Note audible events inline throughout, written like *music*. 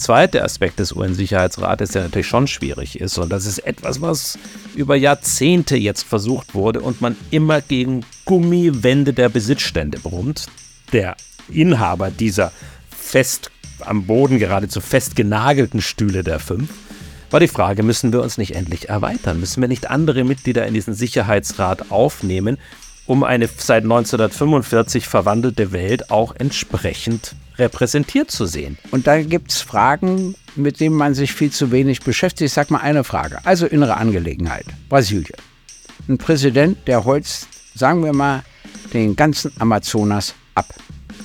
zweite Aspekt des UN-Sicherheitsrates, der natürlich schon schwierig ist. Und das ist etwas, was über Jahrzehnte jetzt versucht wurde und man immer gegen Gummiwände der Besitzstände brummt. Der Inhaber dieser fest am Boden geradezu festgenagelten Stühle der fünf war die Frage, müssen wir uns nicht endlich erweitern? Müssen wir nicht andere Mitglieder in diesen Sicherheitsrat aufnehmen, um eine seit 1945 verwandelte Welt auch entsprechend repräsentiert zu sehen. Und da gibt es Fragen, mit denen man sich viel zu wenig beschäftigt. Ich sage mal eine Frage, also innere Angelegenheit. Brasilien. Ein Präsident, der holzt, sagen wir mal, den ganzen Amazonas ab.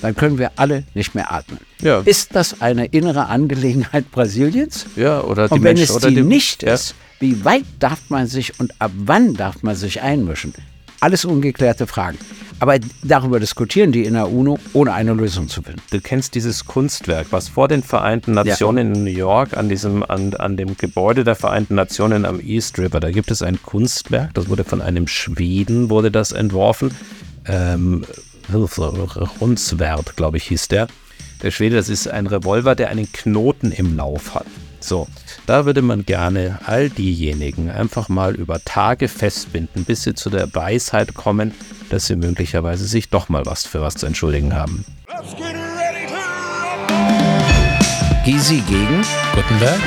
Dann können wir alle nicht mehr atmen. Ja. Ist das eine innere Angelegenheit Brasiliens? Ja, oder die Und wenn Menschen, es die, die nicht ja. ist, wie weit darf man sich und ab wann darf man sich einmischen? Alles ungeklärte Fragen. Aber darüber diskutieren die in der UNO, ohne eine Lösung zu finden. Du kennst dieses Kunstwerk, was vor den Vereinten Nationen ja. in New York an, diesem, an, an dem Gebäude der Vereinten Nationen am East River, da gibt es ein Kunstwerk, das wurde von einem Schweden, wurde das entworfen. Ähm, Rundswert, glaube ich, hieß der. Der Schwede, das ist ein Revolver, der einen Knoten im Lauf hat. So, da würde man gerne all diejenigen einfach mal über Tage festbinden, bis sie zu der Weisheit kommen, dass sie möglicherweise sich doch mal was für was zu entschuldigen haben. Gysi gegen Gutenberg.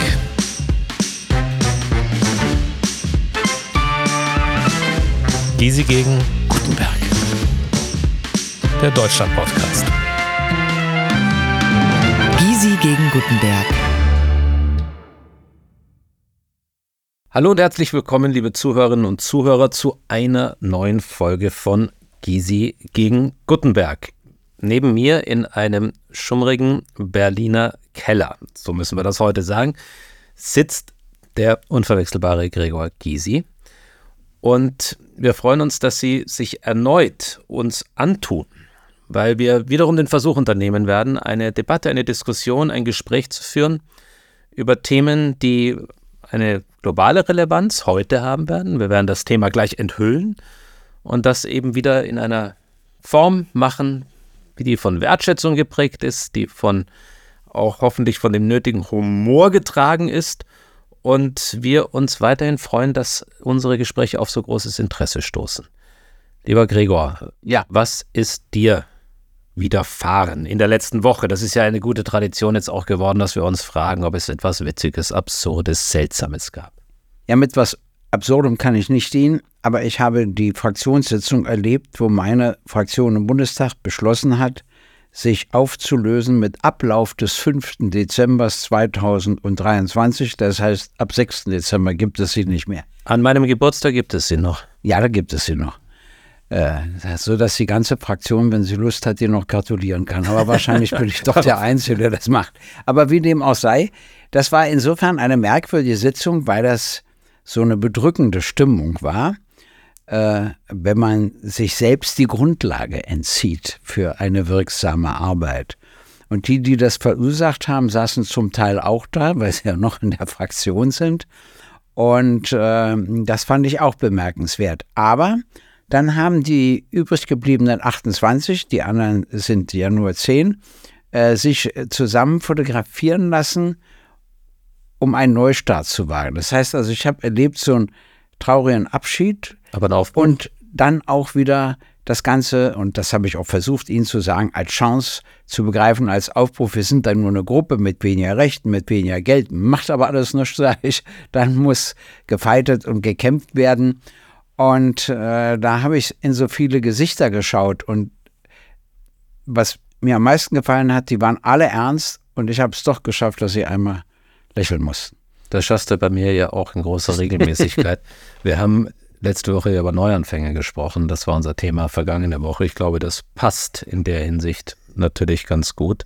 Gysi gegen Gutenberg. Der Deutschland-Podcast. Gysi gegen Gutenberg. Hallo und herzlich willkommen, liebe Zuhörerinnen und Zuhörer, zu einer neuen Folge von Gysi gegen Gutenberg. Neben mir in einem schummrigen Berliner Keller, so müssen wir das heute sagen, sitzt der unverwechselbare Gregor Gysi. Und wir freuen uns, dass Sie sich erneut uns antun, weil wir wiederum den Versuch unternehmen werden, eine Debatte, eine Diskussion, ein Gespräch zu führen über Themen, die eine globale Relevanz heute haben werden. Wir werden das Thema gleich enthüllen und das eben wieder in einer Form machen, die von Wertschätzung geprägt ist, die von auch hoffentlich von dem nötigen Humor getragen ist und wir uns weiterhin freuen, dass unsere Gespräche auf so großes Interesse stoßen. Lieber Gregor, ja, was ist dir widerfahren in der letzten Woche? Das ist ja eine gute Tradition jetzt auch geworden, dass wir uns fragen, ob es etwas Witziges, Absurdes, Seltsames gab. Ja, mit was Absurdum kann ich nicht dienen, aber ich habe die Fraktionssitzung erlebt, wo meine Fraktion im Bundestag beschlossen hat, sich aufzulösen mit Ablauf des 5. Dezember 2023. Das heißt, ab 6. Dezember gibt es sie nicht mehr. An meinem Geburtstag gibt es sie noch. Ja, da gibt es sie noch. Äh, so dass die ganze Fraktion, wenn sie Lust hat, dir noch gratulieren kann. Aber wahrscheinlich bin ich doch der *laughs* Einzige, der das macht. Aber wie dem auch sei, das war insofern eine merkwürdige Sitzung, weil das so eine bedrückende Stimmung war, äh, wenn man sich selbst die Grundlage entzieht für eine wirksame Arbeit. Und die, die das verursacht haben, saßen zum Teil auch da, weil sie ja noch in der Fraktion sind. Und äh, das fand ich auch bemerkenswert. Aber dann haben die übrig gebliebenen 28, die anderen sind ja nur 10, äh, sich zusammen fotografieren lassen um einen Neustart zu wagen. Das heißt also, ich habe erlebt so einen traurigen Abschied Aber und dann auch wieder das Ganze, und das habe ich auch versucht, Ihnen zu sagen, als Chance zu begreifen, als Aufruf, wir sind dann nur eine Gruppe mit weniger Rechten, mit weniger Geld, macht aber alles nichts, *laughs* sage ich, dann muss gefeitet und gekämpft werden. Und äh, da habe ich in so viele Gesichter geschaut und was mir am meisten gefallen hat, die waren alle ernst und ich habe es doch geschafft, dass sie einmal lächeln mussten. Das schaffst du bei mir ja auch in großer Regelmäßigkeit. *laughs* Wir haben letzte Woche über Neuanfänge gesprochen. Das war unser Thema vergangene Woche. Ich glaube, das passt in der Hinsicht natürlich ganz gut.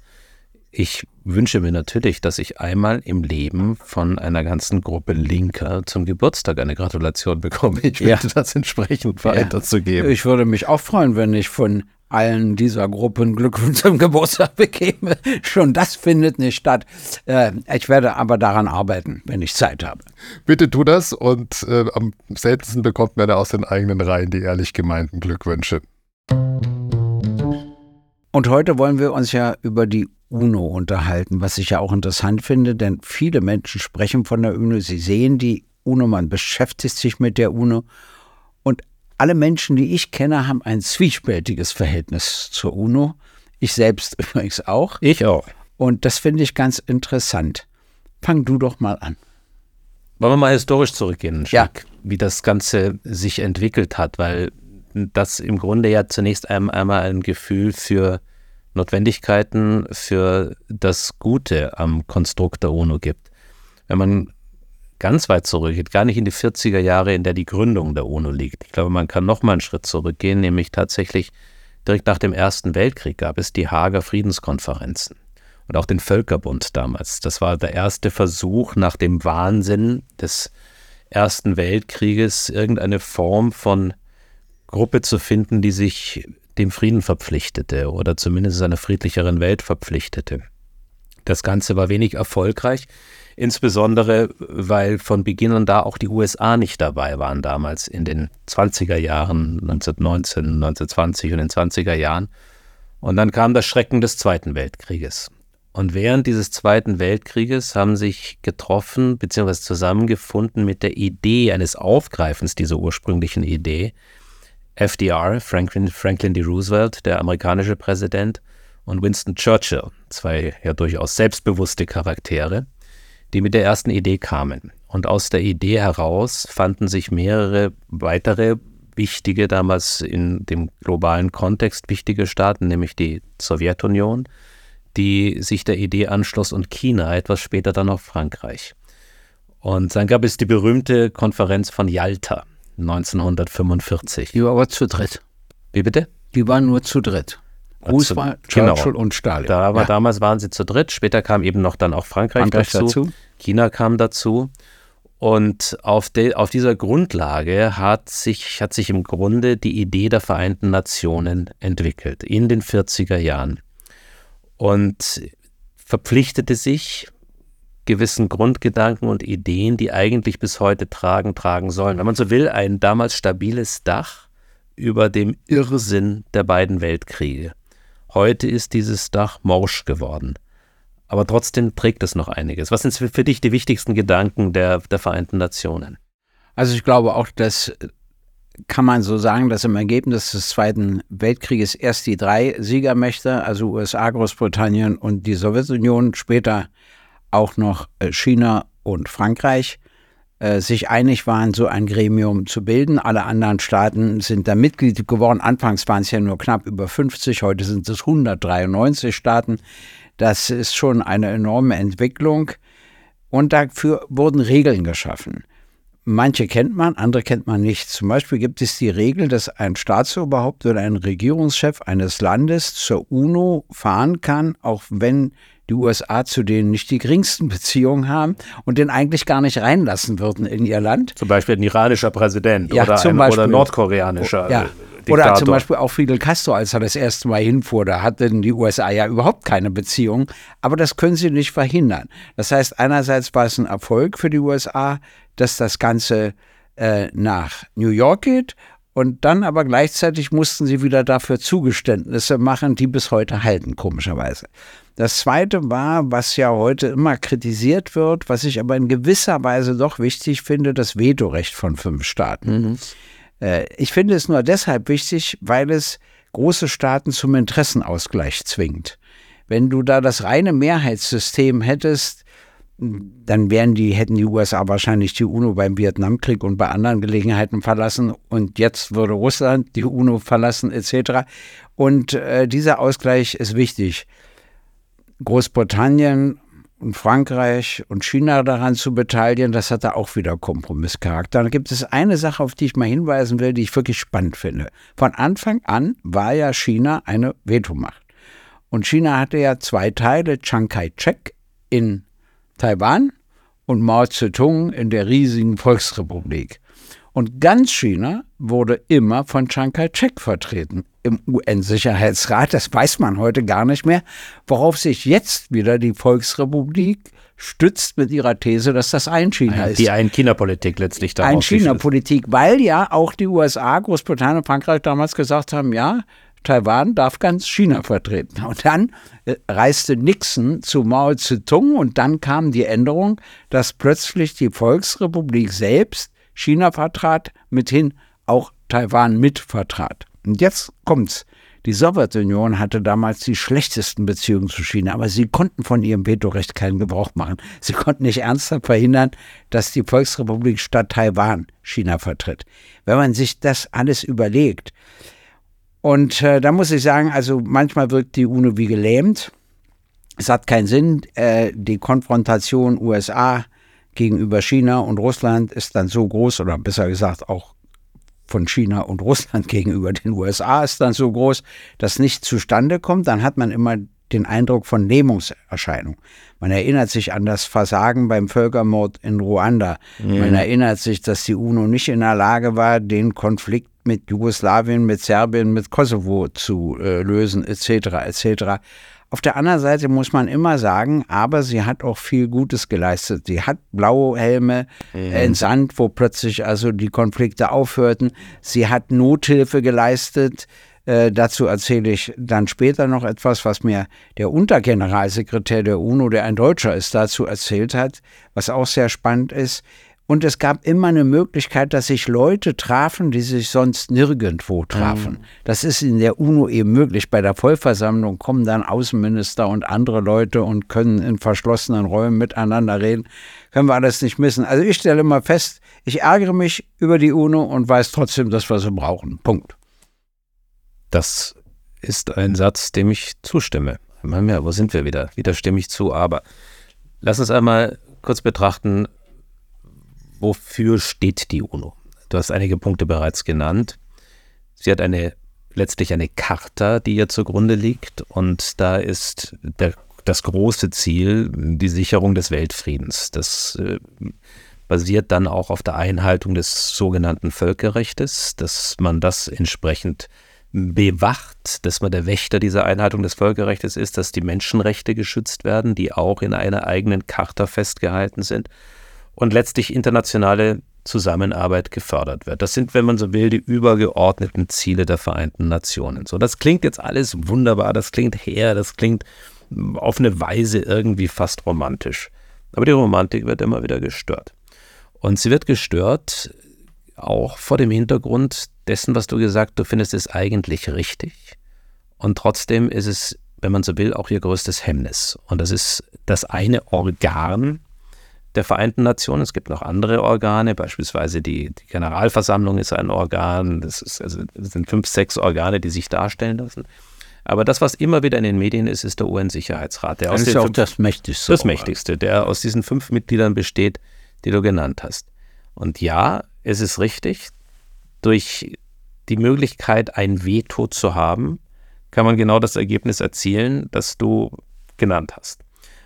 Ich wünsche mir natürlich, dass ich einmal im Leben von einer ganzen Gruppe Linker zum Geburtstag eine Gratulation bekomme. Ich ja. das entsprechend weiterzugeben. Ich würde mich auch freuen, wenn ich von allen dieser Gruppen Glückwunsch zum Geburtstag *laughs* bekäme. Schon das findet nicht statt. Äh, ich werde aber daran arbeiten, wenn ich Zeit habe. Bitte tu das und äh, am seltensten bekommt man aus den eigenen Reihen die ehrlich gemeinten Glückwünsche. Und heute wollen wir uns ja über die UNO unterhalten, was ich ja auch interessant finde, denn viele Menschen sprechen von der UNO, sie sehen die UNO, man beschäftigt sich mit der UNO und alle Menschen, die ich kenne, haben ein zwiespältiges Verhältnis zur UNO. Ich selbst *laughs* übrigens auch. Ich auch. Und das finde ich ganz interessant. Fang du doch mal an. Wollen wir mal historisch zurückgehen, ja. wie das Ganze sich entwickelt hat, weil das im Grunde ja zunächst einmal ein Gefühl für Notwendigkeiten, für das Gute am Konstrukt der UNO gibt. Wenn man ganz weit zurückgeht, gar nicht in die 40er Jahre, in der die Gründung der UNO liegt. Ich glaube, man kann noch mal einen Schritt zurückgehen, nämlich tatsächlich direkt nach dem Ersten Weltkrieg gab es die Hager Friedenskonferenzen und auch den Völkerbund damals. Das war der erste Versuch nach dem Wahnsinn des Ersten Weltkrieges, irgendeine Form von Gruppe zu finden, die sich dem Frieden verpflichtete oder zumindest einer friedlicheren Welt verpflichtete. Das Ganze war wenig erfolgreich, insbesondere weil von Beginn an da auch die USA nicht dabei waren damals in den 20er Jahren, 1919, 1920 und den 20er Jahren. Und dann kam das Schrecken des Zweiten Weltkrieges. Und während dieses Zweiten Weltkrieges haben sich getroffen bzw. zusammengefunden mit der Idee eines Aufgreifens dieser ursprünglichen Idee FDR, Franklin, Franklin D. Roosevelt, der amerikanische Präsident, und Winston Churchill, zwei ja durchaus selbstbewusste Charaktere, die mit der ersten Idee kamen. Und aus der Idee heraus fanden sich mehrere weitere wichtige, damals in dem globalen Kontext wichtige Staaten, nämlich die Sowjetunion, die sich der Idee anschloss und China, etwas später dann auch Frankreich. Und dann gab es die berühmte Konferenz von Yalta 1945. Die war aber zu dritt. Wie bitte? Die waren nur zu dritt. Roosevelt, Genau. Churchill und Stalin. Da war, Ja. Damals waren sie zu dritt, später kam eben noch dann auch Frankreich, Frankreich dazu, dazu. China kam dazu. Und auf, de, auf dieser Grundlage hat sich, hat sich im Grunde die Idee der Vereinten Nationen entwickelt, in den 40er Jahren. Und verpflichtete sich gewissen Grundgedanken und Ideen, die eigentlich bis heute tragen, tragen sollen. Wenn man so will, ein damals stabiles Dach über dem Irrsinn der beiden Weltkriege. Heute ist dieses Dach morsch geworden. Aber trotzdem trägt es noch einiges. Was sind für dich die wichtigsten Gedanken der, der Vereinten Nationen? Also ich glaube auch, das kann man so sagen, dass im Ergebnis des Zweiten Weltkrieges erst die drei Siegermächte, also USA, Großbritannien und die Sowjetunion, später auch noch äh, China und Frankreich, äh, sich einig waren, so ein Gremium zu bilden. Alle anderen Staaten sind da Mitglied geworden. Anfangs waren es ja nur knapp über 50, heute sind es 193 Staaten. Das ist schon eine enorme Entwicklung. Und dafür wurden Regeln geschaffen. Manche kennt man, andere kennt man nicht. Zum Beispiel gibt es die Regel, dass ein Staatsoberhaupt oder ein Regierungschef eines Landes zur UNO fahren kann, auch wenn die USA zu denen nicht die geringsten Beziehungen haben und den eigentlich gar nicht reinlassen würden in ihr Land. Zum Beispiel ein iranischer Präsident Ja, oder, zum ein, Beispiel. oder nordkoreanischer Ja. äh, Oder Diktator. zum Beispiel auch Fidel Castro, als er das erste Mal hinfuhr, da hatten die USA ja überhaupt keine Beziehung. Aber das können sie nicht verhindern. Das heißt, einerseits war es ein Erfolg für die USA, dass das Ganze äh, nach New York geht. Und dann aber gleichzeitig mussten sie wieder dafür Zugeständnisse machen, die bis heute halten, komischerweise. Das zweite war, was ja heute immer kritisiert wird, was ich aber in gewisser Weise doch wichtig finde, das Vetorecht von fünf Staaten. Äh, Ich finde es nur deshalb wichtig, weil es große Staaten zum Interessenausgleich zwingt. Wenn du da das reine Mehrheitssystem hättest, dann wären die, hätten die USA wahrscheinlich die UNO beim Vietnamkrieg und bei anderen Gelegenheiten verlassen und jetzt würde Russland die UNO verlassen etc. Und äh, dieser Ausgleich ist wichtig. Großbritannien und Frankreich und China daran zu beteiligen, das hat da auch wieder Kompromisscharakter. Dann gibt es eine Sache, auf die ich mal hinweisen will, die ich wirklich spannend finde. Von Anfang an war ja China eine Vetomacht. Und China hatte ja zwei Teile, Chiang Kai-shek in Taiwan und Mao Zedong in der riesigen Volksrepublik. Und ganz China wurde immer von Chiang Kai-shek vertreten im UN-Sicherheitsrat. Das weiß man heute gar nicht mehr, worauf sich jetzt wieder die Volksrepublik stützt mit ihrer These, dass das ein China ist. die Ein-China-Politik letztlich daraus. Ein China-Politik, weil ja auch die USA, Großbritannien und Frankreich damals gesagt haben, ja, Taiwan darf ganz China vertreten. Und dann äh, reiste Nixon zu Mao Zedong und dann kam die Änderung, dass plötzlich die Volksrepublik selbst China vertrat, mithin auch Taiwan mitvertrat. Und jetzt kommt's. Die Sowjetunion hatte damals die schlechtesten Beziehungen zu China, aber sie konnten von ihrem Vetorecht keinen Gebrauch machen. Sie konnten nicht ernsthaft verhindern, dass die Volksrepublik statt Taiwan China vertritt. Wenn man sich das alles überlegt, und äh, da muss ich sagen, also manchmal wirkt die UNO wie gelähmt. Es hat keinen Sinn. Äh, die Konfrontation USA gegenüber China und Russland ist dann so groß, oder besser gesagt auch von China und Russland *laughs* gegenüber den USA ist dann so groß, dass nichts zustande kommt. Dann hat man immer den Eindruck von Lähmungserscheinung. Man erinnert sich an das Versagen beim Völkermord in Ruanda. Mhm. Man erinnert sich, dass die UNO nicht in der Lage war, den Konflikt mit Jugoslawien, mit Serbien, mit Kosovo zu äh, lösen, etc., etc. Auf der anderen Seite muss man immer sagen, aber sie hat auch viel Gutes geleistet. Sie hat blaue Helme mhm. entsandt, wo plötzlich also die Konflikte aufhörten. Sie hat Nothilfe geleistet. Äh, dazu erzähle ich dann später noch etwas, was mir der Untergeneralsekretär der UNO, der ein Deutscher ist, dazu erzählt hat, was auch sehr spannend ist. Und es gab immer eine Möglichkeit, dass sich Leute trafen, die sich sonst nirgendwo trafen. Mhm. Das ist in der UNO eben möglich. Bei der Vollversammlung kommen dann Außenminister und andere Leute und können in verschlossenen Räumen miteinander reden. Können wir alles nicht missen. Also ich stelle mal fest, ich ärgere mich über die UNO und weiß trotzdem, dass wir sie brauchen. Punkt. Das ist ein Satz, dem ich zustimme. Ja, wo sind wir wieder? Wieder stimme ich zu, aber lass uns einmal kurz betrachten, wofür steht die UNO? Du hast einige Punkte bereits genannt. Sie hat eine letztlich eine Charta, die ihr zugrunde liegt, und da ist der, das große Ziel die Sicherung des Weltfriedens. Das äh, basiert dann auch auf der Einhaltung des sogenannten Völkerrechtes, dass man das entsprechend bewacht, dass man der Wächter dieser Einhaltung des Völkerrechtes ist, dass die Menschenrechte geschützt werden, die auch in einer eigenen Charta festgehalten sind und letztlich internationale Zusammenarbeit gefördert wird. Das sind, wenn man so will, die übergeordneten Ziele der Vereinten Nationen. So, das klingt jetzt alles wunderbar, das klingt her, das klingt auf eine Weise irgendwie fast romantisch. Aber die Romantik wird immer wieder gestört. Und sie wird gestört auch vor dem Hintergrund dessen, was du gesagt, du findest es eigentlich richtig. Und trotzdem ist es, wenn man so will, auch ihr größtes Hemmnis. Und das ist das eine Organ, der Vereinten Nationen. Es gibt noch andere Organe, beispielsweise die, die Generalversammlung ist ein Organ. Das, ist, also, das sind fünf, sechs Organe, die sich darstellen lassen. Aber das, was immer wieder in den Medien ist, ist der UN-Sicherheitsrat. das ist ja auch das mächtigste. Das mächtigste, der aus diesen fünf Mitgliedern besteht, die du genannt hast. Und ja, es ist richtig, durch die Möglichkeit, ein Veto zu haben, kann man genau das Ergebnis erzielen, das du genannt hast.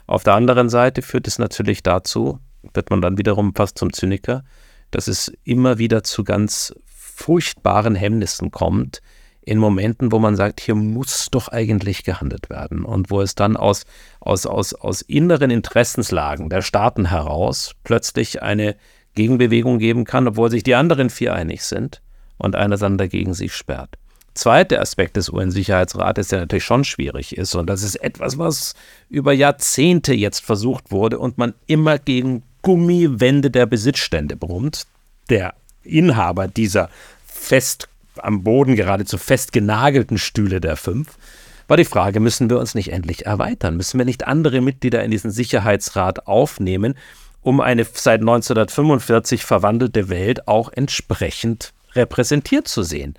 Auf der anderen Seite führt es natürlich dazu, wird man dann wiederum fast zum Zyniker, dass es immer wieder zu ganz furchtbaren Hemmnissen kommt, in Momenten, wo man sagt, hier muss doch eigentlich gehandelt werden und wo es dann aus, aus, aus, aus inneren Interessenslagen der Staaten heraus plötzlich eine Gegenbewegung geben kann, obwohl sich die anderen vier einig sind und einer dann dagegen sich sperrt zweite Aspekt des UN-Sicherheitsrates, der natürlich schon schwierig ist, und das ist etwas, was über Jahrzehnte jetzt versucht wurde und man immer gegen Gummiwände der Besitzstände brummt. Der Inhaber dieser fest am Boden geradezu festgenagelten Stühle der fünf, war die Frage, müssen wir uns nicht endlich erweitern? Müssen wir nicht andere Mitglieder in diesen Sicherheitsrat aufnehmen, um eine seit 1945 verwandelte Welt auch entsprechend repräsentiert zu sehen?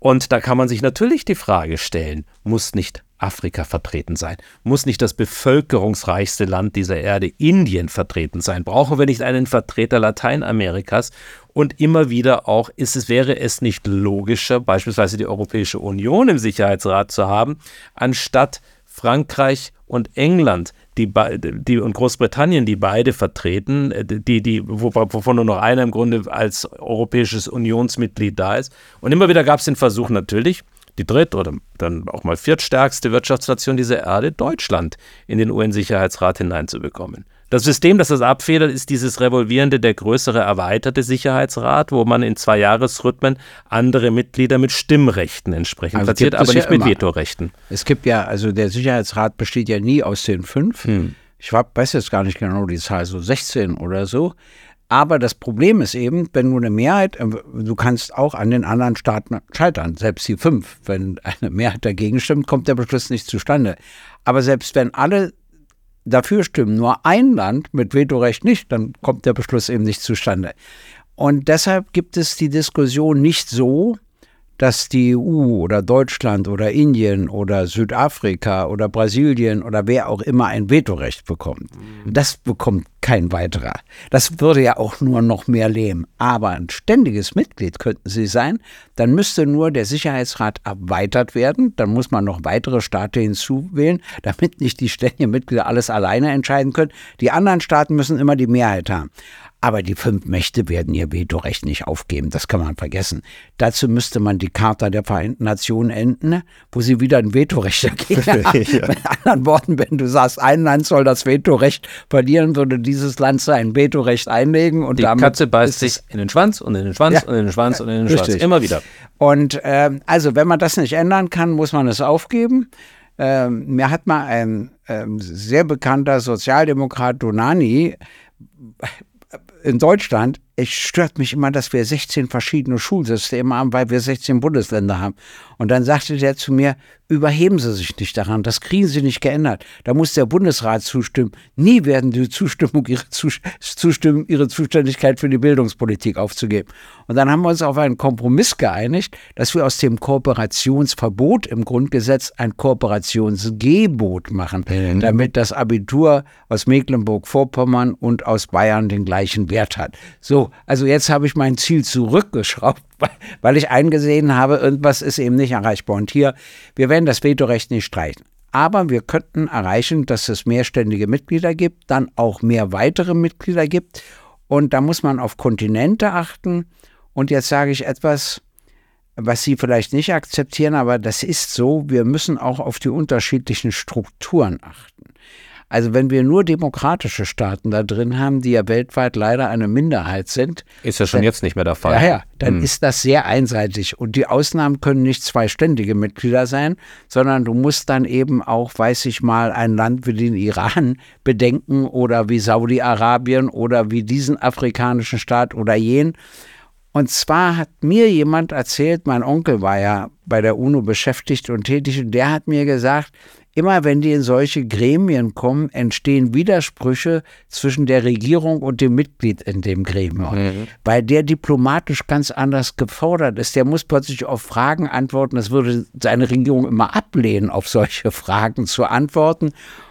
Und da kann man sich natürlich die Frage stellen, muss nicht Afrika vertreten sein? Muss nicht das bevölkerungsreichste Land dieser Erde Indien vertreten sein? Brauchen wir nicht einen Vertreter Lateinamerikas? Und immer wieder auch, ist es, wäre es nicht logischer, beispielsweise die Europäische Union im Sicherheitsrat zu haben, anstatt Frankreich und England, die, die und Großbritannien, die beide vertreten, äh, die, die, wovon nur noch einer im Grunde als europäisches Unionsmitglied da ist. Und immer wieder gab es den Versuch natürlich, die dritt- oder dann auch mal viertstärkste Wirtschaftsnation dieser Erde, Deutschland, in den UN-Sicherheitsrat hineinzubekommen. Das System, das das abfedert, ist dieses revolvierende, der größere erweiterte Sicherheitsrat, wo man in zwei Jahresrhythmen andere Mitglieder mit Stimmrechten entsprechend Also platziert, aber ja nicht mit immer. Vetorechten. Es gibt ja, also der Sicherheitsrat besteht ja nie aus den fünf. Hm. Ich weiß jetzt gar nicht genau die Zahl, so 16 oder so. Aber das Problem ist eben, wenn du eine Mehrheit, äh, du kannst auch an den anderen Staaten scheitern, selbst die fünf. Wenn eine Mehrheit dagegen stimmt, kommt der Beschluss nicht zustande. Aber selbst wenn alle dafür stimmen, nur ein Land mit Vetorecht nicht, dann kommt der Beschluss eben nicht zustande. Und deshalb gibt es die Diskussion nicht so, dass die EU oder Deutschland oder Indien oder Südafrika oder Brasilien oder wer auch immer ein Vetorecht bekommt. Das bekommt kein weiterer. Das würde ja auch nur noch mehr lähmen. Aber ein ständiges Mitglied könnten sie sein. Dann müsste nur der Sicherheitsrat erweitert werden. Dann muss man noch weitere Staaten hinzuwählen, damit nicht die ständigen Mitglieder alles alleine entscheiden können. Die anderen Staaten müssen immer die Mehrheit haben. Aber die fünf Mächte werden ihr Vetorecht nicht aufgeben. Das kann man vergessen. Dazu müsste man die Charta der Vereinten Nationen enden, wo sie wieder ein Vetorecht dagegen haben. *laughs* Mit anderen Worten, wenn du sagst, ein Land soll das Vetorecht verlieren, würde dieses Land sein Vetorecht einlegen und Die damit Katze beißt sich in den Schwanz und in den Schwanz Ja. und in den Schwanz und in den Richtig. Schwanz. Immer wieder. Und ähm, also, wenn man das nicht ändern kann, muss man es aufgeben. Ähm, mir hat mal ein ähm, sehr bekannter Sozialdemokrat Donani in Deutschland, es stört mich immer, dass wir 16 verschiedene Schulsysteme haben, weil wir 16 Bundesländer haben. Und dann sagte der zu mir, überheben Sie sich nicht daran, das kriegen Sie nicht geändert. Da muss der Bundesrat zustimmen. Nie werden die Zustimmung, ihre Zus zustimmen, ihre Zuständigkeit für die Bildungspolitik aufzugeben. Und dann haben wir uns auf einen Kompromiss geeinigt, dass wir aus dem Kooperationsverbot im Grundgesetz ein Kooperationsgebot machen, damit das Abitur aus Mecklenburg-Vorpommern und aus Bayern den gleichen Wert hat. So, also jetzt habe ich mein Ziel zurückgeschraubt, *laughs* weil- ich eingesehen habe, irgendwas ist eben nicht erreichbar. Und hier, wir werden das Vetorecht nicht streichen. Aber wir könnten erreichen, dass es mehrständige Mitglieder gibt, dann auch mehr weitere Mitglieder gibt. Und da muss man auf Kontinente achten. Und jetzt sage ich etwas, was Sie vielleicht nicht akzeptieren, aber das ist so. Wir müssen auch auf die unterschiedlichen Strukturen achten. Also wenn wir nur demokratische Staaten da drin haben, die ja weltweit leider eine Minderheit sind, Ist ja schon jetzt nicht mehr der Fall. ja, ja, dann ist das sehr einseitig. Und die Ausnahmen können nicht zwei ständige Mitglieder sein, sondern du musst dann eben auch, weiß ich mal, ein Land wie den Iran bedenken oder wie Saudi-Arabien oder wie diesen afrikanischen Staat oder jenen. Und zwar hat mir jemand erzählt, mein Onkel war ja bei der UNO beschäftigt und tätig, und der hat mir gesagt, immer wenn die in solche Gremien kommen, entstehen Widersprüche zwischen der Regierung und dem Mitglied in dem Gremium, weil der diplomatisch ganz anders gefordert ist. Der muss plötzlich auf Fragen antworten. Das würde seine Regierung immer ablehnen, auf solche *laughs* Fragen zu antworten.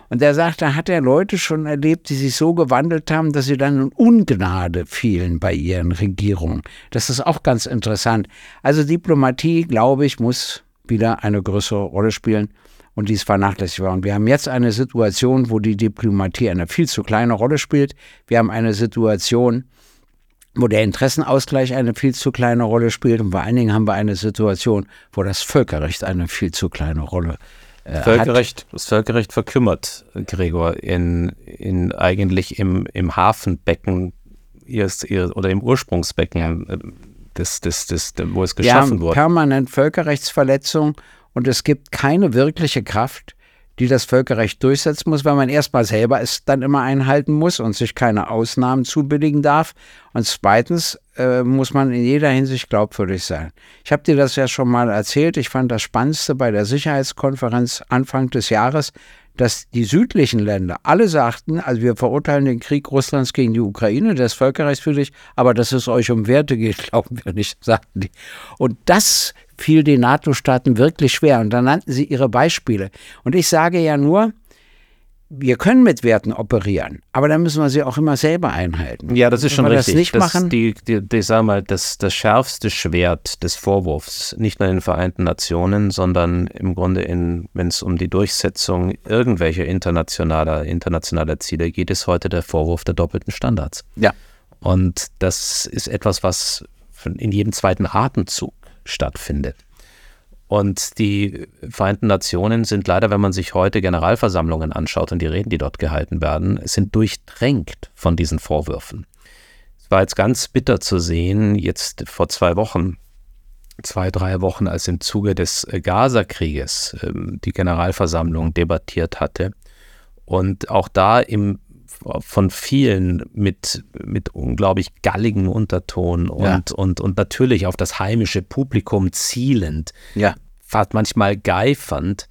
Und er sagt, da hat er Leute schon erlebt, die sich so gewandelt haben, dass sie dann in Ungnade fielen bei ihren Regierungen. Das ist auch ganz interessant. Also Diplomatie, glaube ich, muss wieder eine größere Rolle spielen und dies vernachlässigt worden. Wir haben jetzt eine Situation, wo die Diplomatie eine viel zu kleine Rolle spielt. Wir haben eine Situation, wo der Interessenausgleich eine viel zu kleine Rolle spielt und vor allen Dingen haben wir eine Situation, wo das Völkerrecht eine viel zu kleine Rolle äh, hat. Völkerrecht, das Völkerrecht verkümmert, Gregor, in, in eigentlich im, im Hafenbecken ihres, ihres, oder im Ursprungsbecken äh, des, des, des, wo es Wir geschaffen haben wurde. permanent Völkerrechtsverletzungen und es gibt keine wirkliche Kraft, die das Völkerrecht durchsetzen muss, weil man erstmal selber es dann immer einhalten muss und sich keine Ausnahmen zubilligen darf. Und zweitens äh, muss man in jeder Hinsicht glaubwürdig sein. Ich habe dir das ja schon mal erzählt. Ich fand das Spannendste bei der Sicherheitskonferenz Anfang des Jahres, dass die südlichen Länder alle sagten, also wir verurteilen den Krieg Russlands gegen die Ukraine, der ist völkerrechtswidrig, aber dass es euch um Werte geht, *laughs* glauben wir nicht, sagten die. Und das fiel den NATO-Staaten wirklich schwer. Und dann nannten sie ihre Beispiele. Und ich sage ja nur, wir können mit Werten operieren, aber dann müssen wir sie auch immer selber einhalten. Ja, das ist schon Wenn wir richtig. das nicht machen, die, die, die, sag mal, das, das schärfste Schwert des Vorwurfs, nicht nur in den Vereinten Nationen, sondern im Grunde, in, wenn es um die Durchsetzung irgendwelcher internationaler, internationaler Ziele geht, ist heute der Vorwurf der doppelten Standards. ja. Und das ist etwas, was in jedem zweiten Atemzug stattfindet. Und die Vereinten Nationen sind leider, wenn man sich heute Generalversammlungen anschaut und die Reden, die dort gehalten werden, sind durchtränkt von diesen Vorwürfen. Es war jetzt ganz bitter zu sehen, jetzt vor zwei Wochen, zwei, drei Wochen, als im Zuge des Gaza-Krieges ähm, die Generalversammlung debattiert hatte. Und auch da im von vielen mit, mit unglaublich galligen Unterton und, ja. und, und natürlich auf das heimische Publikum zielend, ja. fast manchmal geifernd,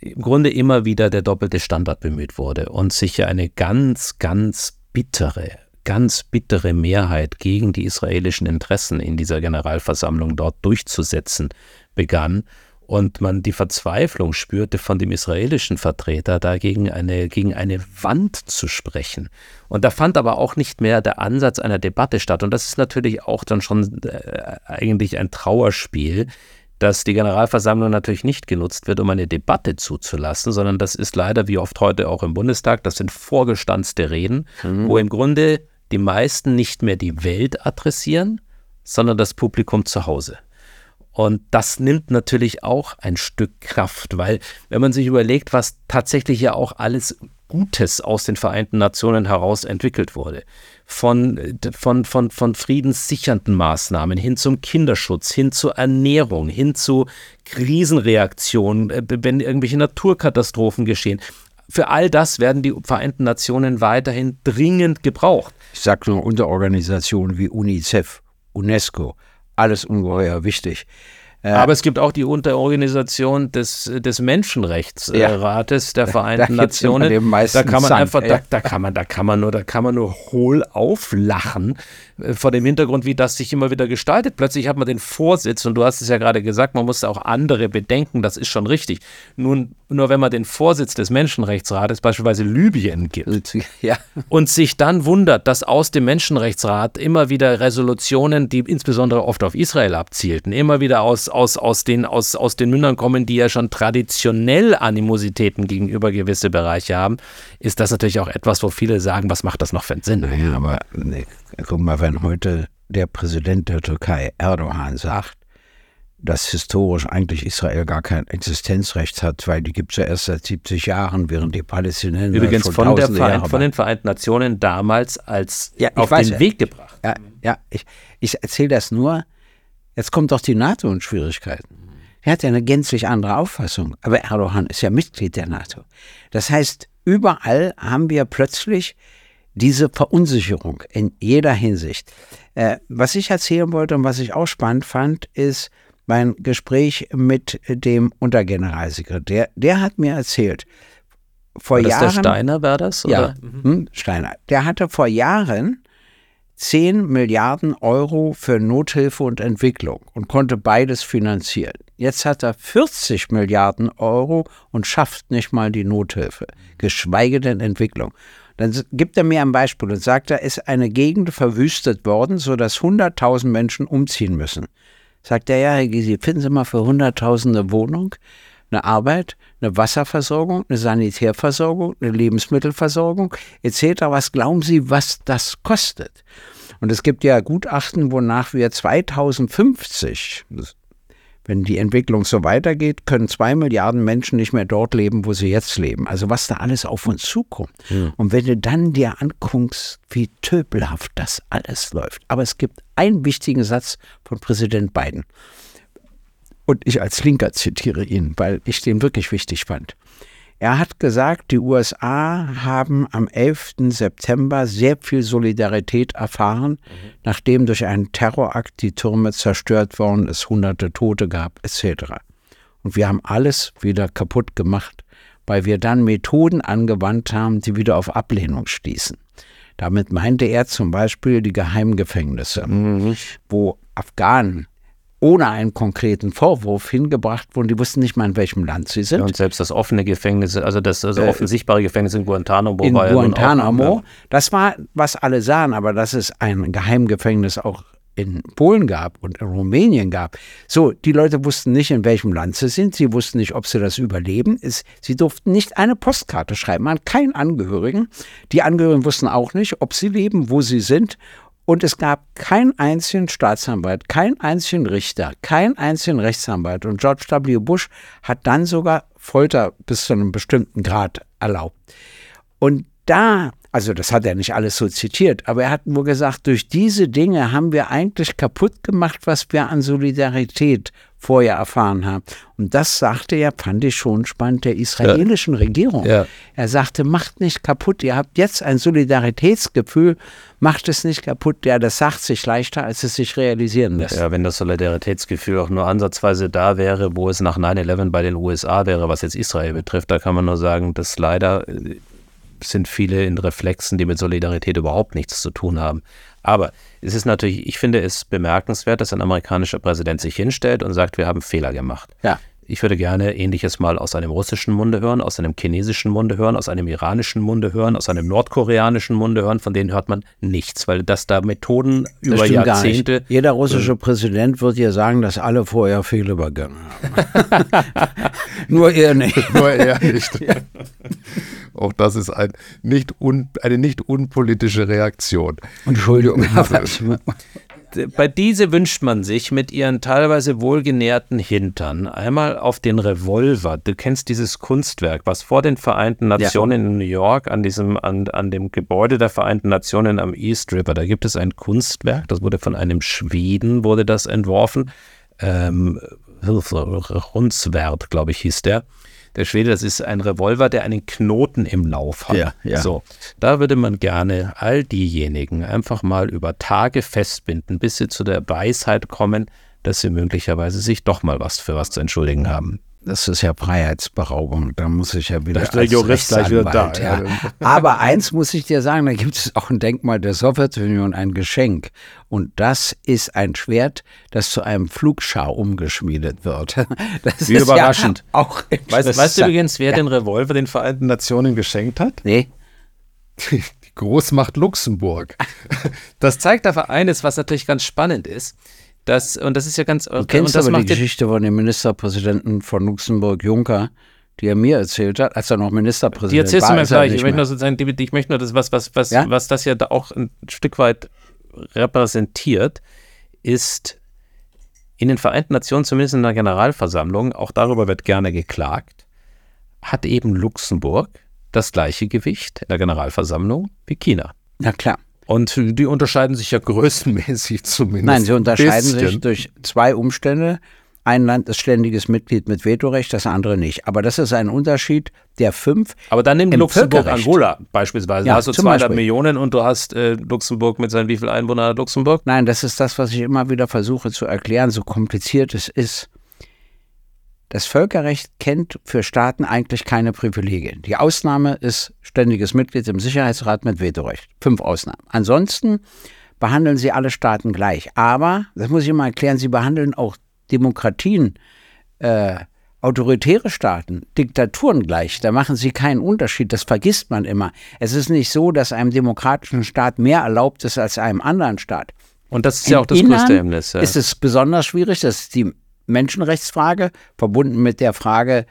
im Grunde immer wieder der doppelte Standard bemüht wurde und sich eine ganz, ganz bittere, ganz bittere Mehrheit gegen die israelischen Interessen in dieser Generalversammlung dort durchzusetzen begann und man die Verzweiflung spürte von dem israelischen Vertreter, dagegen eine, gegen eine Wand zu sprechen. Und da fand aber auch nicht mehr der Ansatz einer Debatte statt. Und das ist natürlich auch dann schon äh, eigentlich ein Trauerspiel, dass die Generalversammlung natürlich nicht genutzt wird, um eine Debatte zuzulassen, sondern das ist leider wie oft heute auch im Bundestag, das sind vorgestanzte Reden, mhm. wo im Grunde die meisten nicht mehr die Welt adressieren, sondern das Publikum zu Hause. Und das nimmt natürlich auch ein Stück Kraft, weil wenn man sich überlegt, was tatsächlich ja auch alles Gutes aus den Vereinten Nationen heraus entwickelt wurde, von, von, von, von friedenssichernden Maßnahmen hin zum Kinderschutz, hin zur Ernährung, hin zu Krisenreaktionen, äh, wenn irgendwelche Naturkatastrophen geschehen. Für all das werden die Vereinten Nationen weiterhin dringend gebraucht. Ich sage nur Unterorganisationen wie UNICEF, UNESCO, alles ungeheuer wichtig. Äh, Aber es gibt auch die Unterorganisation des, des Menschenrechtsrates ja, der *laughs* Vereinten da Nationen. Da kann man Sand, einfach, ja. da, da, kann man, da kann man nur, da kann man nur hohl auflachen äh, vor dem Hintergrund, wie das sich immer wieder gestaltet. Plötzlich hat man den Vorsitz und du hast es ja gerade gesagt, man muss auch andere bedenken, das ist schon richtig. Nun, nur wenn man den Vorsitz des Menschenrechtsrates, beispielsweise Libyen, gilt *laughs* ja. und sich dann wundert, dass aus dem Menschenrechtsrat immer wieder Resolutionen, die insbesondere oft auf Israel abzielten, immer wieder aus aus, aus, den, aus, aus den Mündern kommen, die ja schon traditionell Animositäten gegenüber gewisse Bereiche haben, ist das natürlich auch etwas, wo viele sagen, was macht das noch für einen Sinn? Naja, aber nee, guck mal, wenn heute der Präsident der Türkei, Erdogan, sagt, dass historisch eigentlich Israel gar kein Existenzrecht hat, weil die gibt es ja erst seit 70 Jahren, während die Palästinenser Übrigens von, der Verein, von den Vereinten Nationen damals als ja, auf den ja, Weg gebracht. Ja, ja ich, ich erzähle das nur, Jetzt kommt doch die NATO in Schwierigkeiten. Er hat ja eine gänzlich andere Auffassung. Aber Erdogan ist ja Mitglied der NATO. Das heißt, überall haben wir plötzlich diese Verunsicherung in jeder Hinsicht. Äh, was ich erzählen wollte und was ich auch spannend fand, ist mein Gespräch mit dem Untergeneralsekretär. Der hat mir erzählt, vor war das Jahren. Der Steiner war das? Oder? Ja, mhm. Steiner. Der hatte vor Jahren 10 Milliarden Euro für Nothilfe und Entwicklung und konnte beides finanzieren. Jetzt hat er 40 Milliarden Euro und schafft nicht mal die Nothilfe, geschweige denn Entwicklung. Dann gibt er mir ein Beispiel und sagt, da ist eine Gegend verwüstet worden, sodass 100.000 Menschen umziehen müssen. Sagt er, ja, Herr Gysi, finden Sie mal für 100.000 eine Wohnung, eine Arbeit, eine Wasserversorgung, eine Sanitärversorgung, eine Lebensmittelversorgung etc. Was glauben Sie, was das kostet? Und es gibt ja Gutachten, wonach wir 2050, wenn die Entwicklung so weitergeht, können zwei Milliarden Menschen nicht mehr dort leben, wo sie jetzt leben. Also was da alles auf uns zukommt. Ja. Und wenn du dann dir anguckst, wie töpelhaft das alles läuft. Aber es gibt einen wichtigen Satz von Präsident Biden. Und ich als Linker zitiere ihn, weil ich den wirklich wichtig fand. Er hat gesagt, die USA haben am 11. September sehr viel Solidarität erfahren, mhm. nachdem durch einen Terrorakt die Türme zerstört worden, es hunderte Tote gab, etc. Und wir haben alles wieder kaputt gemacht, weil wir dann Methoden angewandt haben, die wieder auf Ablehnung stießen. Damit meinte er zum Beispiel die Geheimgefängnisse, mhm. wo Afghanen ohne einen konkreten Vorwurf hingebracht wurden. Die wussten nicht mal, in welchem Land sie sind. und selbst das offene Gefängnis, also das also äh, offensichtbare Gefängnis in Guantanamo in war Guantanamo, ja auch, das war, was alle sahen, aber dass es ein Geheimgefängnis auch in Polen gab und in Rumänien gab. So, die Leute wussten nicht, in welchem Land sie sind. Sie wussten nicht, ob sie das überleben. Es, sie durften nicht eine Postkarte schreiben an keinen Angehörigen. Die Angehörigen wussten auch nicht, ob sie leben, wo sie sind Und es gab keinen einzigen Staatsanwalt, keinen einzigen Richter, keinen einzigen Rechtsanwalt. Und George W. Bush hat dann sogar Folter bis zu einem bestimmten Grad erlaubt. Und da, also das hat er nicht alles so zitiert, aber er hat nur gesagt, durch diese Dinge haben wir eigentlich kaputt gemacht, was wir an Solidarität vorher erfahren haben. Und das sagte er, fand ich schon spannend, der israelischen ja. Regierung. Ja. Er sagte, macht nicht kaputt, ihr habt jetzt ein Solidaritätsgefühl, macht es nicht kaputt. Ja, das sagt sich leichter, als es sich realisieren lässt. Ja, wenn das Solidaritätsgefühl auch nur ansatzweise da wäre, wo es nach 9-11 bei den USA wäre, was jetzt Israel betrifft, da kann man nur sagen, dass leider äh, sind viele in Reflexen, die mit Solidarität überhaupt nichts zu tun haben. Aber es ist natürlich, ich finde es bemerkenswert, dass ein amerikanischer Präsident sich hinstellt und sagt, wir haben Fehler gemacht. Ja. Ich würde gerne ähnliches mal aus einem russischen Munde hören, aus einem chinesischen Munde hören, aus einem iranischen Munde hören, aus einem nordkoreanischen Munde hören. Von denen hört man nichts, weil das da Methoden das über Jahrzehnte. Jeder russische äh, Präsident wird ja sagen, dass alle vorher Fehler begangen haben. *laughs* Nur er nicht. *laughs* Nur er nicht. Auch das ist ein nicht un, eine nicht unpolitische Reaktion. Entschuldigung. *laughs* bei diese wünscht man sich mit ihren teilweise wohlgenährten Hintern einmal auf den Revolver. Du kennst dieses Kunstwerk, was vor den Vereinten Nationen ja. in New York an diesem, an, an dem Gebäude der Vereinten Nationen am East River, da gibt es ein Kunstwerk, das wurde von einem Schweden, wurde das entworfen. Ähm, Rundswert, glaube ich, hieß der der Schwede, das ist ein Revolver, der einen Knoten im Lauf hat. Ja, ja. So, da würde man gerne all diejenigen einfach mal über Tage festbinden, bis sie zu der Weisheit kommen, dass sie möglicherweise sich doch mal was für was zu entschuldigen haben das ist ja Freiheitsberaubung. Da muss ich ja wieder. Da ist der Jurist gleich wieder da. Ja. Aber eins muss ich dir sagen: Da gibt es auch ein Denkmal der Sowjetunion, ein Geschenk. Und das ist ein Schwert, das zu einem Flugschau umgeschmiedet wird. *laughs* Das Wie überraschend. Ja auch weißt, weißt, du übrigens, wer ja. den Revolver den Vereinten Nationen geschenkt hat? Nee. Die Großmacht Luxemburg. *laughs* Das zeigt aber eines, was natürlich ganz spannend ist. Das, und das ist ja ganz. Du kennst aber die Geschichte von dem Ministerpräsidenten von Luxemburg, Juncker, die er mir erzählt hat, als er noch Ministerpräsident war. Die erzählst war, du mir gleich. Ich möchte, nur sozusagen, ich möchte nur das, was, was, was, ja? was das ja da auch ein Stück weit repräsentiert, ist in den Vereinten Nationen, zumindest in der Generalversammlung, auch darüber wird gerne geklagt, hat eben Luxemburg das gleiche Gewicht in der Generalversammlung wie China. Ja, klar. Und die unterscheiden sich ja größenmäßig *laughs* zumindest. Nein, sie unterscheiden sich durch zwei Umstände. Ein Land ist ständiges Mitglied mit Vetorecht, das andere nicht. Aber das ist ein Unterschied der fünf. Aber dann nimm Luxemburg Angola beispielsweise. Ja, da hast du 200 Beispiel. Millionen und du hast äh, Luxemburg mit seinen wie viel Einwohnern Luxemburg? Nein, das ist das, was ich immer wieder versuche zu erklären, so kompliziert es ist. Das Völkerrecht kennt für Staaten eigentlich keine Privilegien. Die Ausnahme ist ständiges Mitglied im Sicherheitsrat mit Vetorecht. Fünf Ausnahmen. Ansonsten behandeln sie alle Staaten gleich. Aber, das muss ich mal erklären, sie behandeln auch Demokratien, äh, autoritäre Staaten, Diktaturen gleich. Da machen sie keinen Unterschied. Das vergisst man immer. Es ist nicht so, dass einem demokratischen Staat mehr erlaubt ist als einem anderen Staat. Und das ist ja auch das Innern größte Hemmnis. Ja. Ist es besonders schwierig, das ist die Menschenrechtsfrage, verbunden mit der Frage,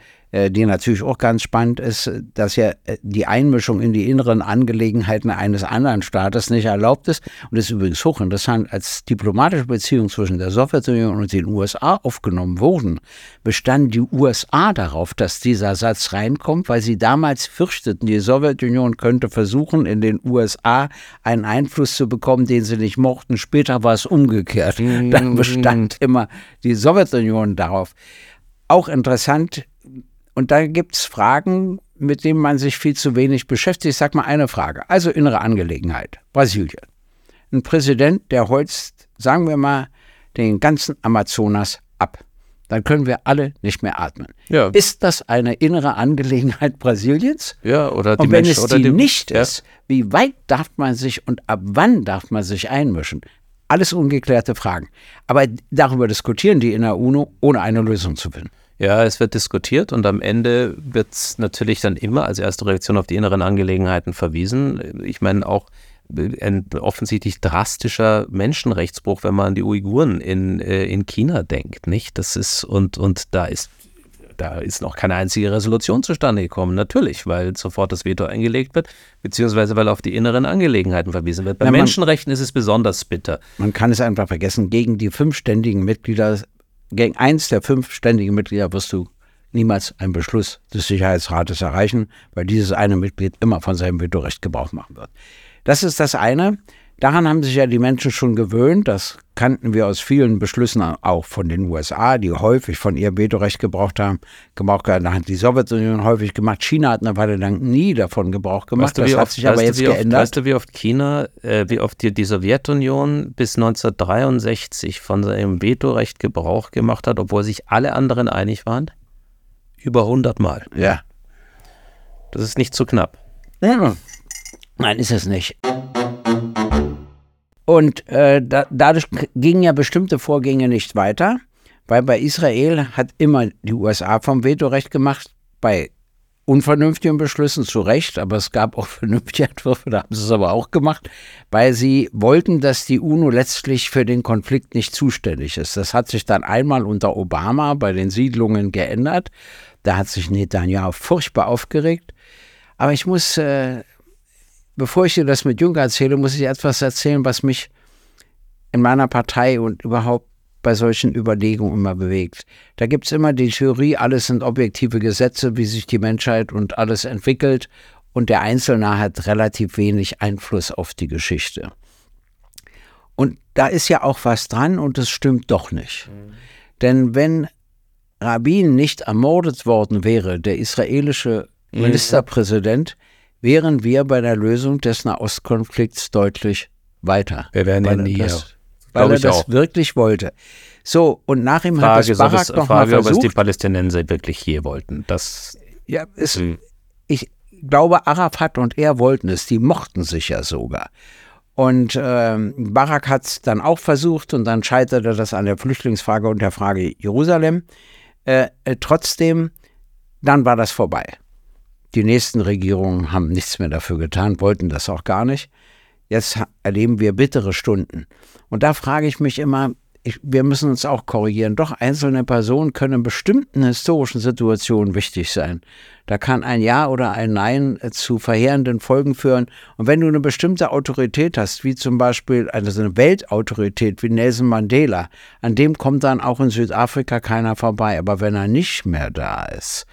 die natürlich auch ganz spannend ist, dass ja äh, die Einmischung in die inneren Angelegenheiten eines anderen Staates nicht erlaubt ist. Und das ist übrigens hochinteressant, als diplomatische Beziehungen zwischen der Sowjetunion und den USA aufgenommen wurden, bestanden die USA darauf, dass dieser Satz reinkommt, weil sie damals fürchteten, die Sowjetunion könnte versuchen, in den USA einen Einfluss zu bekommen, den sie nicht mochten. Später war es umgekehrt. Dann bestand immer die Sowjetunion darauf. Auch interessant, und da gibt es Fragen, mit denen man sich viel zu wenig beschäftigt. Ich sage mal eine Frage. Also innere Angelegenheit. Brasilien. Ein Präsident, der holzt, sagen wir mal, den ganzen Amazonas ab. Dann können wir alle nicht mehr atmen. Ja. Ist das eine innere Angelegenheit Brasiliens? Ja, oder die Und wenn Menschen, es die, die nicht ja. ist, wie weit darf man sich und ab wann darf man sich einmischen? Alles ungeklärte Fragen. Aber darüber diskutieren die in der UNO, ohne eine Lösung zu finden. Ja, es wird diskutiert und am Ende wird es natürlich dann immer als erste Reaktion auf die inneren Angelegenheiten verwiesen. Ich meine auch ein offensichtlich drastischer Menschenrechtsbruch, wenn man an die Uiguren in, äh, in China denkt, nicht? Das ist und und da ist da ist noch keine einzige Resolution zustande gekommen. Natürlich, weil sofort das Veto eingelegt wird, beziehungsweise weil auf die inneren Angelegenheiten verwiesen wird. Bei Ja, man- Menschenrechten ist es besonders bitter. Man kann es einfach vergessen. Gegen die fünf ständigen Mitglieder, gegen eins der fünf ständigen Mitglieder wirst du niemals einen Beschluss des Sicherheitsrates erreichen, weil dieses eine Mitglied immer von seinem Vetorecht Gebrauch machen wird. Das ist das eine. Daran haben sich ja die Menschen schon gewöhnt. Das kannten wir aus vielen Beschlüssen auch von den USA, die häufig von ihrem Vetorecht gebraucht haben. Gebrauch gemacht hat die Sowjetunion häufig gemacht. China hat eine Weile lang nie davon Gebrauch gemacht. Weißt du, das hat oft, sich aber jetzt wie oft, geändert. Weißt du, wie oft China, äh, wie oft die, die Sowjetunion bis 1963 von seinem Vetorecht Gebrauch gemacht hat, obwohl sich alle anderen einig waren? Über 100 Mal. ja. Das ist nicht zu knapp. Ja. Nein, ist es nicht. Und äh, da, dadurch gingen ja bestimmte Vorgänge nicht weiter, weil bei Israel hat immer die USA vom Vetorecht gemacht, bei unvernünftigen Beschlüssen zu Recht, aber es gab auch *laughs* vernünftige Entwürfe, da haben sie es aber auch gemacht, weil sie wollten, dass die UNO letztlich für den Konflikt nicht zuständig ist. Das hat sich dann einmal unter Obama bei den Siedlungen geändert. Da hat sich Netanyahu furchtbar aufgeregt. Aber ich muss, äh, bevor ich dir das mit Juncker erzähle, muss ich etwas erzählen, was mich in meiner Partei und überhaupt bei solchen Überlegungen immer bewegt. Da gibt es immer die Theorie, alles sind objektive Gesetze, wie sich die Menschheit und alles entwickelt und der Einzelne hat relativ wenig Einfluss auf die Geschichte. Und da ist ja auch was dran und es stimmt doch nicht. Denn wenn Rabin nicht ermordet worden wäre, der israelische Ministerpräsident, wären wir bei der Lösung des Nahostkonflikts deutlich weiter. Wir wären ja weil nie, das, weil er das auch. wirklich wollte. So, und nach ihm hat Frage, das ist, ob Barak es, noch mal Frage ob es die versucht. Palästinenser wirklich je wollten. Das, Ja, es, Hm. ich glaube, Arafat und er wollten es, die mochten sich ja sogar. Und ähm, Barak hat es dann auch versucht und dann scheiterte das an der Flüchtlingsfrage und der Frage Jerusalem. Äh, äh, trotzdem, dann war das vorbei. Die nächsten Regierungen haben nichts mehr dafür getan, wollten das auch gar nicht. Jetzt erleben wir bittere Stunden. Und da frage ich mich immer, ich, wir müssen uns auch korrigieren. Doch einzelne Personen können in bestimmten historischen Situationen wichtig sein. Da kann ein Ja oder ein Nein äh, zu verheerenden Folgen führen. Und wenn du eine bestimmte Autorität hast, wie zum Beispiel also eine Weltautorität wie Nelson Mandela, an dem kommt dann auch in Südafrika keiner vorbei. Aber wenn er nicht mehr da ist,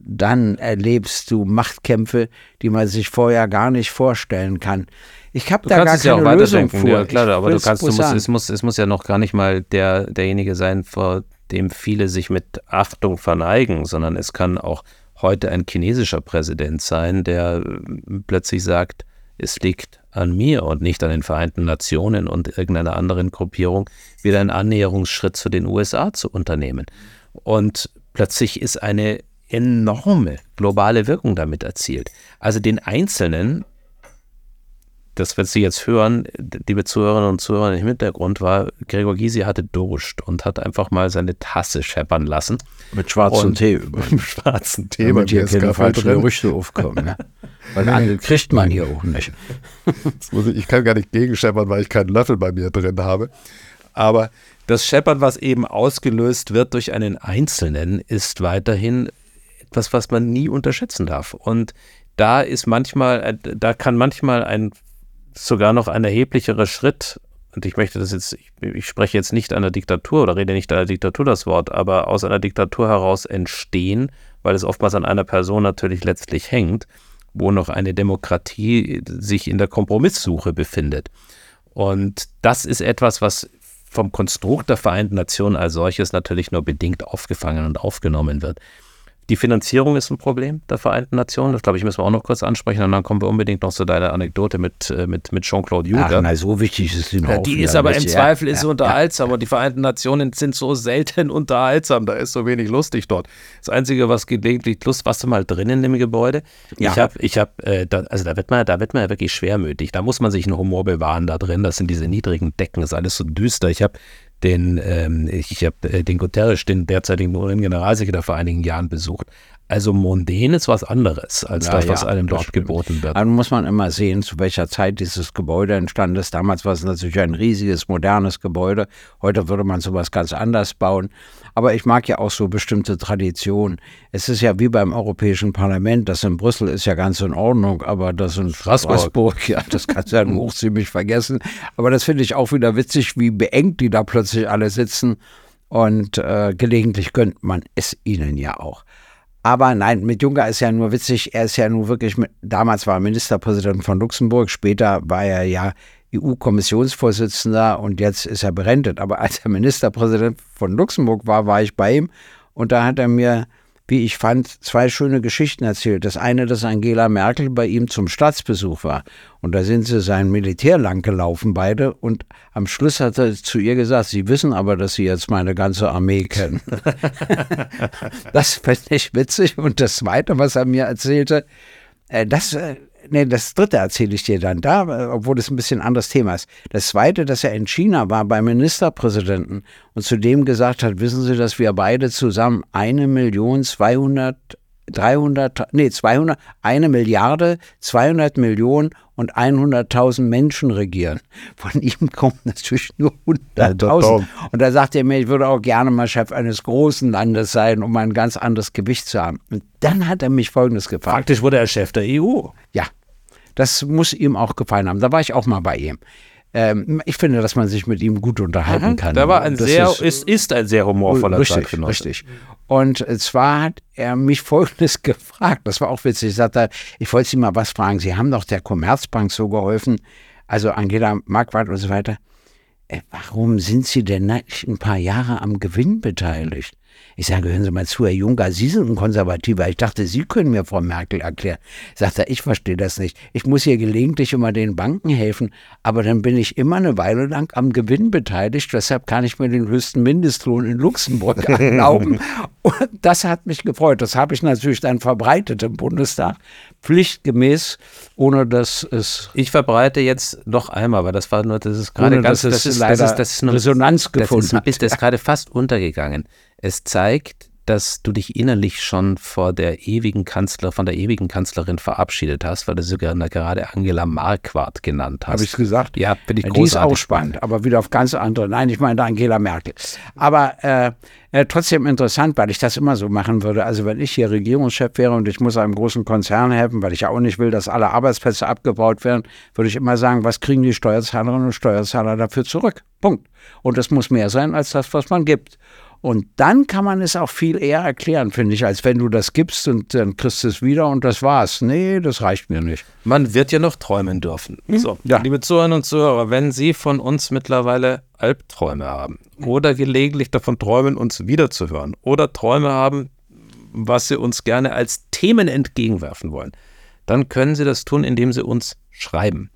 dann erlebst du Machtkämpfe, die man sich vorher gar nicht vorstellen kann. Ich habe da gar es ja auch keine Lösung vor. Ja, klar, aber du kannst, du musst, es, muss, es muss ja noch gar nicht mal der, derjenige sein, vor dem viele sich mit Achtung verneigen, sondern es kann auch heute ein chinesischer Präsident sein, der äh, plötzlich sagt, es liegt an mir und nicht an den Vereinten Nationen und irgendeiner anderen Gruppierung, wieder einen Annäherungsschritt zu den USA zu unternehmen. Und plötzlich ist eine enorme globale Wirkung damit erzielt. Also den Einzelnen, das wird Sie jetzt hören, liebe Zuhörerinnen und Zuhörer im Hintergrund, war, Gregor Gysi hatte Durst und hat einfach mal seine Tasse scheppern lassen. Mit schwarzem Und- Tee über. *laughs* Im schwarzen Tee, Damit hier keine falschen. Gerüchte aufkommen. Ne? *laughs* Weil andere kriegt man hier auch nicht. *laughs* Ich, ich kann gar nicht gegenscheppern, weil ich keinen Löffel bei mir drin habe. Aber Das Scheppern, was eben ausgelöst wird durch einen Einzelnen, ist weiterhin etwas, was man nie unterschätzen darf. Und da ist manchmal, äh, da kann manchmal ein sogar noch ein erheblicherer Schritt, und ich möchte das jetzt, ich, ich spreche jetzt nicht einer Diktatur oder rede nicht einer Diktatur das Wort, aber aus einer Diktatur heraus entstehen, weil es oftmals an einer Person natürlich letztlich hängt, wo noch eine Demokratie sich in der Kompromisssuche befindet. Und das ist etwas, was vom Konstrukt der Vereinten Nationen als solches natürlich nur bedingt aufgefangen und aufgenommen wird. Die Finanzierung ist ein Problem der Vereinten Nationen. Das, glaube ich, müssen wir auch noch kurz ansprechen. Und dann kommen wir unbedingt noch zu deiner Anekdote mit, äh, mit, mit Jean-Claude Ach, Juncker. na, so wichtig ist die noch Ja, die ist aber nicht. im Ja, Zweifel ist ja, sie unterhaltsam und die Vereinten Nationen sind so selten unterhaltsam. Da ist so wenig lustig dort. Das Einzige, was gelegentlich Lust, warst du mal drin in dem Gebäude? Ja. Ich habe, ich habe, äh, da, also da wird man, da wird man ja wirklich schwermütig. Da muss man sich einen Humor bewahren da drin. Das sind diese niedrigen Decken, das ist alles so düster. Ich habe den, ähm, ich habe äh, den Guterres, den derzeitigen UN-Generalsekretär vor einigen Jahren besucht. Also mundän ist was anderes als Ja, das, was ja, einem dort geboten wird. Dann muss man immer sehen, zu welcher Zeit dieses Gebäude entstanden ist. Damals war es natürlich ein riesiges, modernes Gebäude. Heute würde man sowas ganz anders bauen. Aber ich mag ja auch so bestimmte Traditionen. Es ist ja wie beim Europäischen Parlament. Das in Brüssel ist ja ganz in Ordnung, aber das in Straßburg. Straßburg, ja, das kannst du ja nur *laughs* ziemlich vergessen. Aber das finde ich auch wieder witzig, wie beengt die da plötzlich alle sitzen. Und äh, gelegentlich gönnt man es ihnen ja auch. Aber nein, mit Juncker ist ja nur witzig, er ist ja nur wirklich, mit, damals war er Ministerpräsident von Luxemburg, später war er ja EU-Kommissionsvorsitzender und jetzt ist er berentet. Aber als er Ministerpräsident von Luxemburg war, war ich bei ihm und da hat er mir, wie ich fand, zwei schöne Geschichten erzählt. Das eine, dass Angela Merkel bei ihm zum Staatsbesuch war und da sind sie sein Militär lang gelaufen beide und am Schluss hat er zu ihr gesagt, sie wissen aber, dass sie jetzt meine ganze Armee kennen. *laughs* Das fand ich witzig. Und das Zweite, was er mir erzählte, äh, das, äh, nee, das Dritte erzähle ich dir dann da, äh, obwohl es ein bisschen anderes Thema ist. Das Zweite, dass er in China war beim Ministerpräsidenten und zu dem gesagt hat, wissen Sie, dass wir beide zusammen eine Million 200 300, nee, 200, eine Milliarde, 200 Millionen und 100.000 Menschen regieren. Von ihm kommen natürlich nur 100.000. 100.000. Und da sagt er mir, ich würde auch gerne mal Chef eines großen Landes sein, um ein ganz anderes Gewicht zu haben. Und dann hat er mich Folgendes gefragt. Praktisch wurde er Chef der EU. Ja, das muss ihm auch gefallen haben. Da war ich auch mal bei ihm. Ähm, ich finde, dass man sich mit ihm gut unterhalten kann. Der war ein Das sehr, ist- ist, ist ein sehr humorvoller richtig, Zeitgenosse. richtig. Und zwar hat er mich *laughs* Folgendes gefragt. Das war auch witzig. Ich sagte, ich wollte Sie mal was fragen. Sie haben doch der Commerzbank so geholfen, also Angela Marquardt und so weiter. Äh, warum sind Sie denn nicht ein paar Jahre am Gewinn beteiligt? Ich sage, hören Sie mal zu, Herr Juncker, Sie sind ein Konservativer. Ich dachte, Sie können mir Frau Merkel erklären. Sagt er, ich verstehe das nicht. Ich muss hier gelegentlich immer den Banken helfen, aber dann bin ich immer eine Weile lang am Gewinn beteiligt. Deshalb kann ich mir den höchsten Mindestlohn in Luxemburg *laughs* erlauben. Und das hat mich gefreut. Das habe ich natürlich dann verbreitet im Bundestag, pflichtgemäß, ohne dass es Ich verbreite jetzt noch einmal, weil das war nur, das ist gerade ganz, dass es das ist, leider das ist, das ist nur, Resonanz das gefunden ist, hat. bisschen- Das ist gerade fast untergegangen. Es zeigt, dass du dich innerlich schon vor der ewigen Kanzler, von der ewigen Kanzlerin verabschiedet hast, weil du sie gerade gerade Angela Marquardt genannt hast. Habe ich gesagt? Ja, finde ich Ja, Die ist großartig. auch spannend, aber wieder auf ganz andere. Nein, ich meine Angela Merkel. Aber äh, äh, trotzdem interessant, weil ich das immer so machen würde. Also wenn ich hier Regierungschef wäre und ich muss einem großen Konzern helfen, weil ich ja auch nicht will, dass alle Arbeitsplätze abgebaut werden, würde ich immer sagen, was kriegen die Steuerzahlerinnen und Steuerzahler dafür zurück? Punkt. Und es muss mehr sein als das, was man gibt. Und dann kann man es auch viel eher erklären, finde ich, als wenn du das gibst und dann kriegst du es wieder und das war's. Nee, das reicht mir nicht. Man wird ja noch träumen dürfen. So, Hm? Ja. liebe Zuhörerinnen und Zuhörer, wenn Sie von uns mittlerweile Albträume haben oder gelegentlich davon träumen, uns wiederzuhören oder Träume haben, was Sie uns gerne als Themen entgegenwerfen wollen, dann können Sie das tun, indem Sie uns schreiben.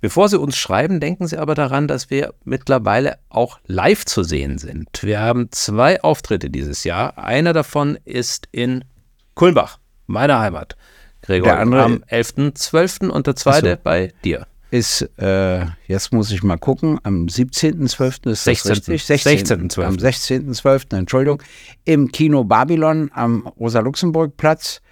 Bevor Sie uns schreiben, denken Sie aber daran, dass wir mittlerweile auch live zu sehen sind. Wir haben zwei Auftritte dieses Jahr. Einer davon ist in Kulmbach, meiner Heimat. Gregor, Der andere- am 11.12. und der zweite so. bei dir. ist, äh, jetzt muss ich mal gucken, am 17.12. ist das 16.. richtig? 16.12.. Am 16.12., Entschuldigung, im Kino Babylon am Rosa-Luxemburg-Platz.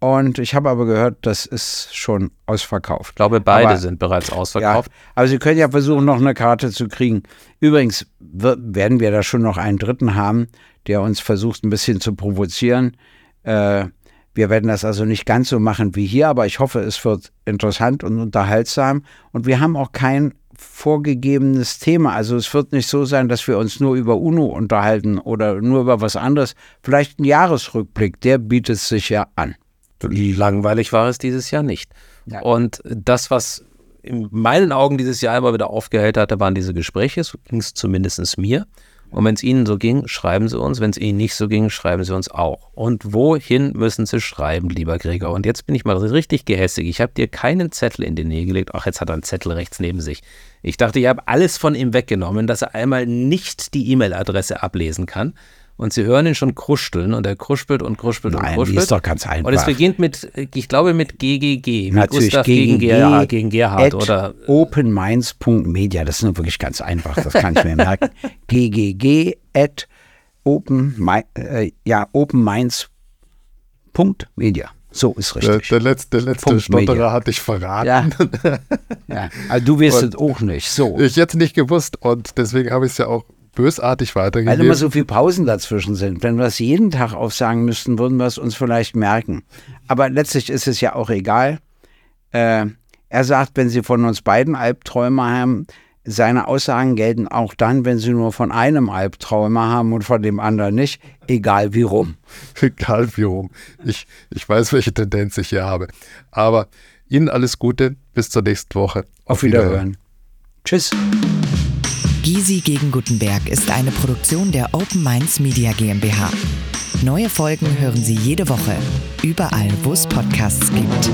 Und ich habe aber gehört, das ist schon ausverkauft. Ich glaube, beide Aber- sind bereits ausverkauft. Ja, aber Sie können ja versuchen, noch eine Karte zu kriegen. Übrigens werden wir da schon noch einen Dritten haben, der uns versucht, ein bisschen zu provozieren. Äh, wir werden das also nicht ganz so machen wie hier, aber ich hoffe, es wird interessant und unterhaltsam. Und wir haben auch kein vorgegebenes Thema. Also es wird nicht so sein, dass wir uns nur über UNO unterhalten oder nur über was anderes. Vielleicht ein Jahresrückblick, der bietet sich ja an. Langweilig war es dieses Jahr nicht. Ja. Und das, was in meinen Augen dieses Jahr immer wieder aufgehellt hatte, waren diese Gespräche. So ging es zumindest mir. Und wenn es Ihnen so ging, schreiben Sie uns. Wenn es Ihnen nicht so ging, schreiben Sie uns auch. Und wohin müssen Sie schreiben, lieber Gregor? Und jetzt bin ich mal richtig gehässig. Ich habe dir keinen Zettel in die Nähe gelegt. Ach, jetzt hat er einen Zettel rechts neben sich. Ich dachte, ich habe alles von ihm weggenommen, dass er einmal nicht die E-Mail-Adresse ablesen kann. Und Sie hören ihn schon kruscheln und er kruspelt und kruspelt und Nein, die kruspelt. ist doch ganz einfach. Und es beginnt mit, ich glaube, mit GGG. Mit Natürlich Gustav gegen, gegen, Gerhard, gegen Gerhard oder openminds.media. Das ist nur wirklich ganz einfach, das kann ich mir merken. *laughs* ggg at open, äh, ja, openminds.media. Punkt Media. So ist Der, richtig. der letzte, der letzte Stotterer Media. hat dich verraten. ja. *laughs* ja. Also du wirst Und- es auch nicht. So. Ich jetzt nicht gewusst und deswegen habe ich es ja auch bösartig Weil weitergegeben. immer so viele Pausen dazwischen sind. Wenn wir es jeden Tag aufsagen müssten, würden wir es uns vielleicht merken. Aber letztlich ist es ja auch egal. Äh, er sagt, wenn Sie von uns beiden Albträume haben, seine Aussagen gelten auch dann, wenn Sie nur von einem Albträume haben und von dem anderen nicht, egal wie rum. *laughs* Egal wie rum. Ich, ich weiß, welche Tendenz ich hier habe. Aber Ihnen alles Gute. Bis zur nächsten Woche. Auf Wiederhören. Tschüss. Gysi gegen Gutenberg ist eine Produktion der Open Minds Media GmbH. Neue Folgen hören Sie jede Woche, überall, wo es Podcasts gibt.